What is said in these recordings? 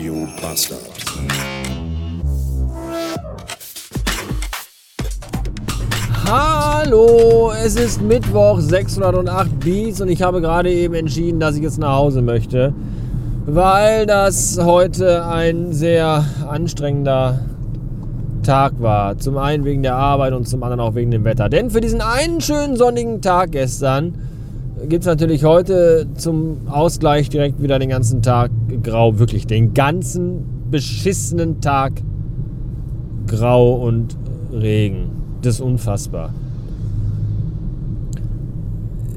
Radio Bastard. Hallo, es ist Mittwoch 608 Beats und ich habe gerade eben entschieden, dass ich jetzt nach Hause möchte, weil das heute ein sehr anstrengender Tag war. Zum einen wegen der Arbeit und zum anderen auch wegen dem Wetter. Denn für diesen einen schönen sonnigen Tag gestern gibt es natürlich heute zum Ausgleich direkt wieder den ganzen Tag grau. Wirklich den ganzen beschissenen Tag grau und Regen. Das ist unfassbar.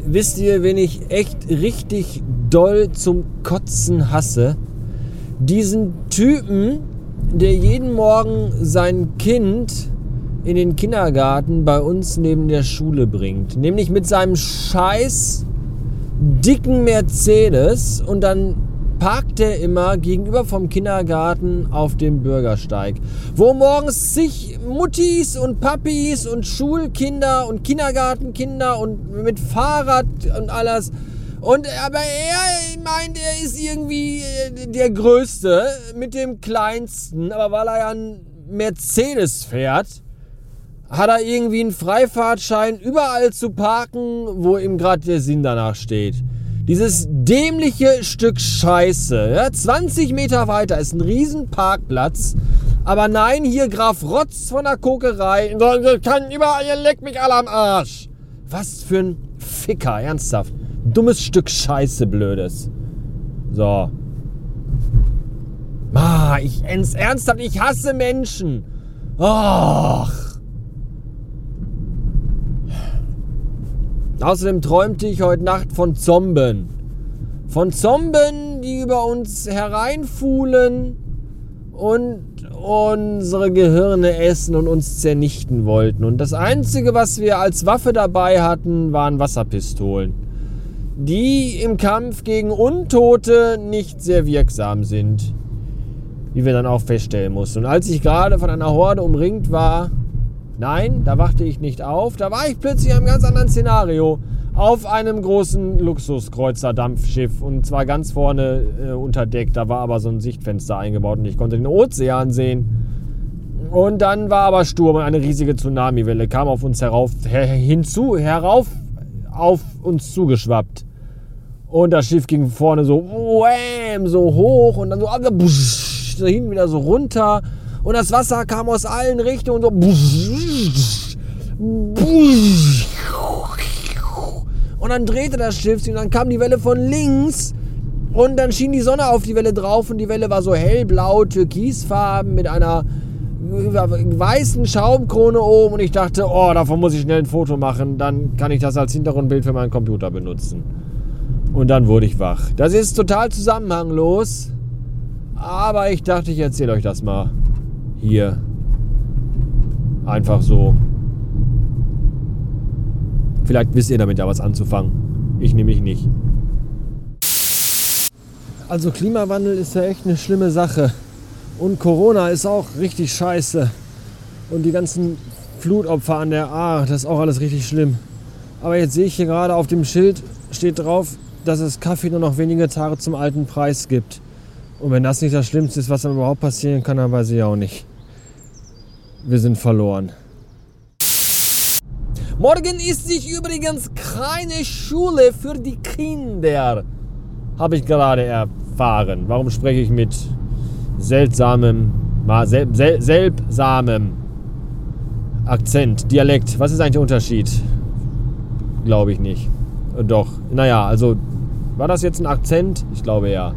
Wisst ihr, wen ich echt richtig doll zum Kotzen hasse? Diesen Typen, der jeden Morgen sein Kind in den Kindergarten bei uns neben der Schule bringt. Nämlich mit seinem scheiß dicken Mercedes und dann parkt er immer gegenüber vom Kindergarten auf dem Bürgersteig, wo morgens sich Muttis und Papis und Schulkinder und Kindergartenkinder und mit Fahrrad und alles. Und aber er meint, er ist irgendwie äh, der Größte mit dem Kleinsten, aber weil er ja ein Mercedes fährt, hat er irgendwie einen Freifahrtschein überall zu parken, wo ihm gerade der Sinn danach steht. Dieses dämliche Stück Scheiße. Ja, 20 Meter weiter ist ein riesen Parkplatz. Aber nein, hier Graf Rotz von der Kokerei. Kann überall, ihr leckt mich alle am Arsch. Was für ein Ficker, ernsthaft. Dummes Stück Scheiße, blödes. So. Ah, ich ernsthaft, ich hasse Menschen. Ach. Außerdem träumte ich heute Nacht von Zomben. Von Zomben, die über uns hereinfuhlen und unsere Gehirne essen und uns zernichten wollten. Und das Einzige, was wir als Waffe dabei hatten, waren Wasserpistolen, die im Kampf gegen Untote nicht sehr wirksam sind, wie wir dann auch feststellen mussten. Und als ich gerade von einer Horde umringt war, Nein, da wachte ich nicht auf. Da war ich plötzlich in einem ganz anderen Szenario. Auf einem großen Luxuskreuzer-Dampfschiff und zwar ganz vorne äh, unter Deck. Da war aber so ein Sichtfenster eingebaut und ich konnte den Ozean sehen. Und dann war aber Sturm und eine riesige Tsunamiwelle kam auf uns herauf, her, hinzu, herauf auf uns zugeschwappt. Und das Schiff ging vorne so, wham, so hoch und dann so, so hin wieder so runter. Und das Wasser kam aus allen Richtungen so. Und dann drehte das Schiff und dann kam die Welle von links und dann schien die Sonne auf die Welle drauf und die Welle war so hellblau, türkisfarben mit einer weißen Schaumkrone oben und ich dachte, oh, davon muss ich schnell ein Foto machen, dann kann ich das als Hintergrundbild für meinen Computer benutzen. Und dann wurde ich wach. Das ist total zusammenhanglos, aber ich dachte, ich erzähle euch das mal hier einfach so. Vielleicht wisst ihr damit ja was anzufangen. Ich nehme mich nicht. Also Klimawandel ist ja echt eine schlimme Sache. Und Corona ist auch richtig scheiße. Und die ganzen Flutopfer an der A, das ist auch alles richtig schlimm. Aber jetzt sehe ich hier gerade auf dem Schild steht drauf, dass es Kaffee nur noch wenige Tage zum alten Preis gibt. Und wenn das nicht das Schlimmste ist, was dann überhaupt passieren kann, dann weiß ich auch nicht wir sind verloren. Morgen ist sich übrigens keine Schule für die Kinder. Habe ich gerade erfahren. Warum spreche ich mit seltsamem, sel, sel, seltsamem Akzent, Dialekt? Was ist eigentlich der Unterschied? Glaube ich nicht. Doch. Naja, also war das jetzt ein Akzent? Ich glaube ja.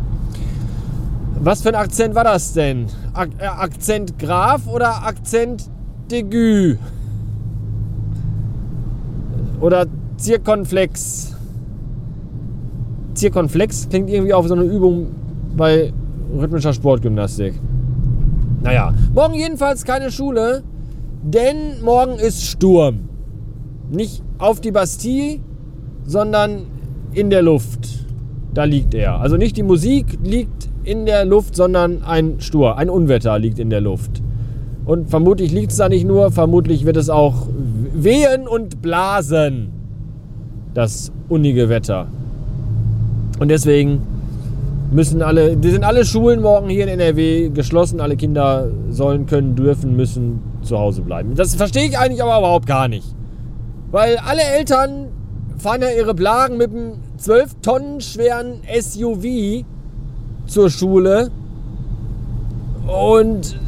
Was für ein Akzent war das denn? Ak äh, Akzent Graf oder Akzent Degü? Oder Zirkonflex? Zirkonflex klingt irgendwie auf so eine Übung bei rhythmischer Sportgymnastik. Naja, morgen jedenfalls keine Schule, denn morgen ist Sturm. Nicht auf die Bastille, sondern in der Luft. Da liegt er. Also nicht die Musik liegt in der Luft, sondern ein Stur, ein Unwetter liegt in der Luft. Und vermutlich liegt es da nicht nur, vermutlich wird es auch wehen und blasen. Das unnige Wetter. Und deswegen müssen alle, die sind alle Schulen morgen hier in NRW geschlossen. Alle Kinder sollen, können, dürfen, müssen zu Hause bleiben. Das verstehe ich eigentlich aber überhaupt gar nicht. Weil alle Eltern fahren ja ihre Blagen mit einem 12 Tonnen schweren SUV zur Schule und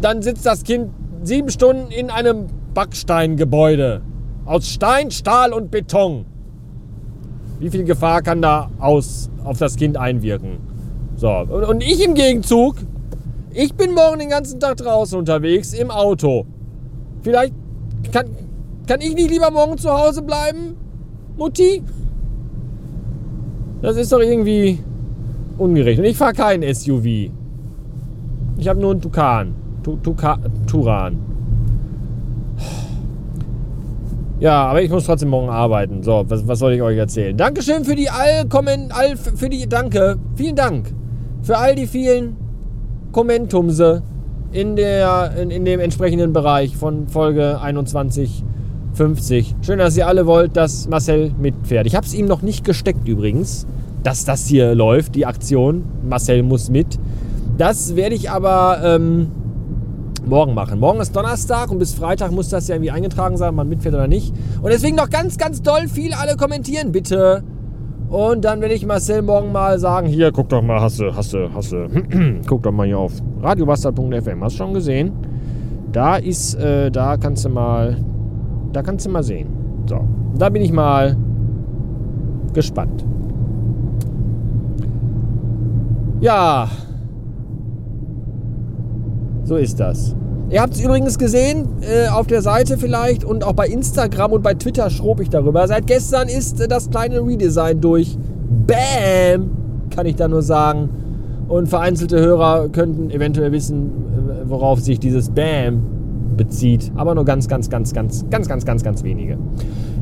dann sitzt das Kind sieben Stunden in einem Backsteingebäude aus Stein, Stahl und Beton. Wie viel Gefahr kann da aus, auf das Kind einwirken? So, und ich im Gegenzug, ich bin morgen den ganzen Tag draußen unterwegs im Auto. Vielleicht kann, kann ich nicht lieber morgen zu Hause bleiben, Mutti? Das ist doch irgendwie ungerecht. Und ich fahre kein SUV. Ich habe nur einen Tukan. Tuka, Turan. Ja, aber ich muss trotzdem morgen arbeiten. So, was, was soll ich euch erzählen? Dankeschön für die all, Kommen, all für die Danke. Vielen Dank für all die vielen Kommentumse in, der, in, in dem entsprechenden Bereich von Folge 21 50. Schön, dass ihr alle wollt, dass Marcel mitfährt. Ich habe es ihm noch nicht gesteckt übrigens, dass das hier läuft, die Aktion. Marcel muss mit. Das werde ich aber ähm, morgen machen. Morgen ist Donnerstag und bis Freitag muss das ja irgendwie eingetragen sein, ob man mitfährt oder nicht. Und deswegen noch ganz, ganz doll viel alle kommentieren, bitte. Und dann werde ich Marcel morgen mal sagen, hier, guck doch mal, du, hast du, guck doch mal hier auf radiobastard.fm, hast du schon gesehen? Da ist, äh, da kannst du mal, da kannst du mal sehen. So, da bin ich mal gespannt. Ja, so ist das. Ihr habt es übrigens gesehen äh, auf der Seite vielleicht und auch bei Instagram und bei Twitter schrob ich darüber. Seit gestern ist äh, das kleine Redesign durch. Bam! Kann ich da nur sagen. Und vereinzelte Hörer könnten eventuell wissen, äh, worauf sich dieses Bam bezieht. Aber nur ganz, ganz, ganz, ganz, ganz, ganz, ganz, ganz wenige.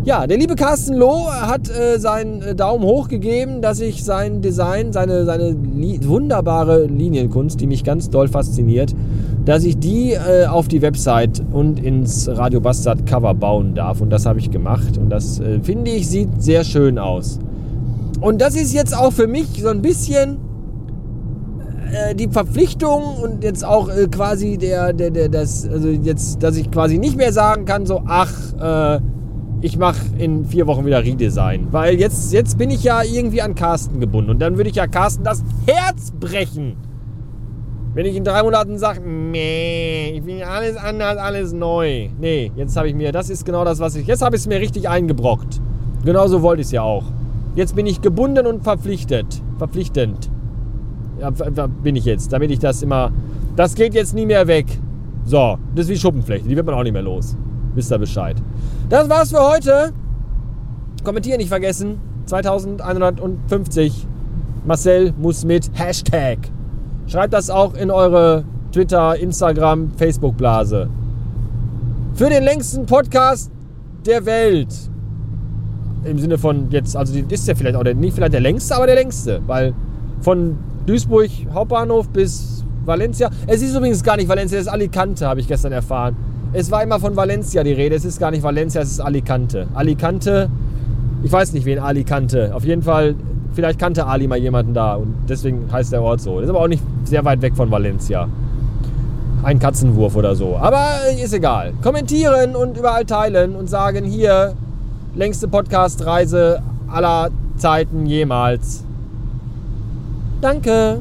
Ja, der liebe Carsten Loh hat äh, seinen äh, Daumen hoch gegeben, dass ich sein Design, seine, seine li wunderbare Linienkunst, die mich ganz doll fasziniert, dass ich die äh, auf die Website und ins Radio Bastard Cover bauen darf. Und das habe ich gemacht. Und das äh, finde ich sieht sehr schön aus. Und das ist jetzt auch für mich so ein bisschen äh, die Verpflichtung und jetzt auch äh, quasi der, der, der, das, also jetzt, dass ich quasi nicht mehr sagen kann, so, ach, äh, ich mache in vier Wochen wieder Redesign. Weil jetzt, jetzt bin ich ja irgendwie an Carsten gebunden. Und dann würde ich ja Carsten das Herz brechen. Wenn ich in drei Monaten sage, nee, ich will alles anders, alles neu. Nee, jetzt habe ich mir, das ist genau das, was ich, jetzt habe ich es mir richtig eingebrockt. Genauso wollte ich es ja auch. Jetzt bin ich gebunden und verpflichtet. Verpflichtend. Ja, bin ich jetzt, damit ich das immer, das geht jetzt nie mehr weg. So, das ist wie Schuppenflechte, die wird man auch nicht mehr los. Wisst ihr Bescheid. Das war's für heute. Kommentieren nicht vergessen. 2150. Marcel muss mit Hashtag. Schreibt das auch in eure Twitter, Instagram, Facebook-Blase. Für den längsten Podcast der Welt. Im Sinne von jetzt, also ist ja vielleicht auch der, nicht vielleicht der längste, aber der längste. Weil von Duisburg Hauptbahnhof bis Valencia. Es ist übrigens gar nicht Valencia, es ist Alicante, habe ich gestern erfahren. Es war immer von Valencia die Rede. Es ist gar nicht Valencia, es ist Alicante. Alicante, ich weiß nicht wen Alicante. Auf jeden Fall, vielleicht kannte Ali mal jemanden da und deswegen heißt der Ort so. Das ist aber auch nicht sehr weit weg von Valencia. Ein Katzenwurf oder so. Aber ist egal. Kommentieren und überall teilen und sagen hier, längste Podcast-Reise aller Zeiten jemals. Danke.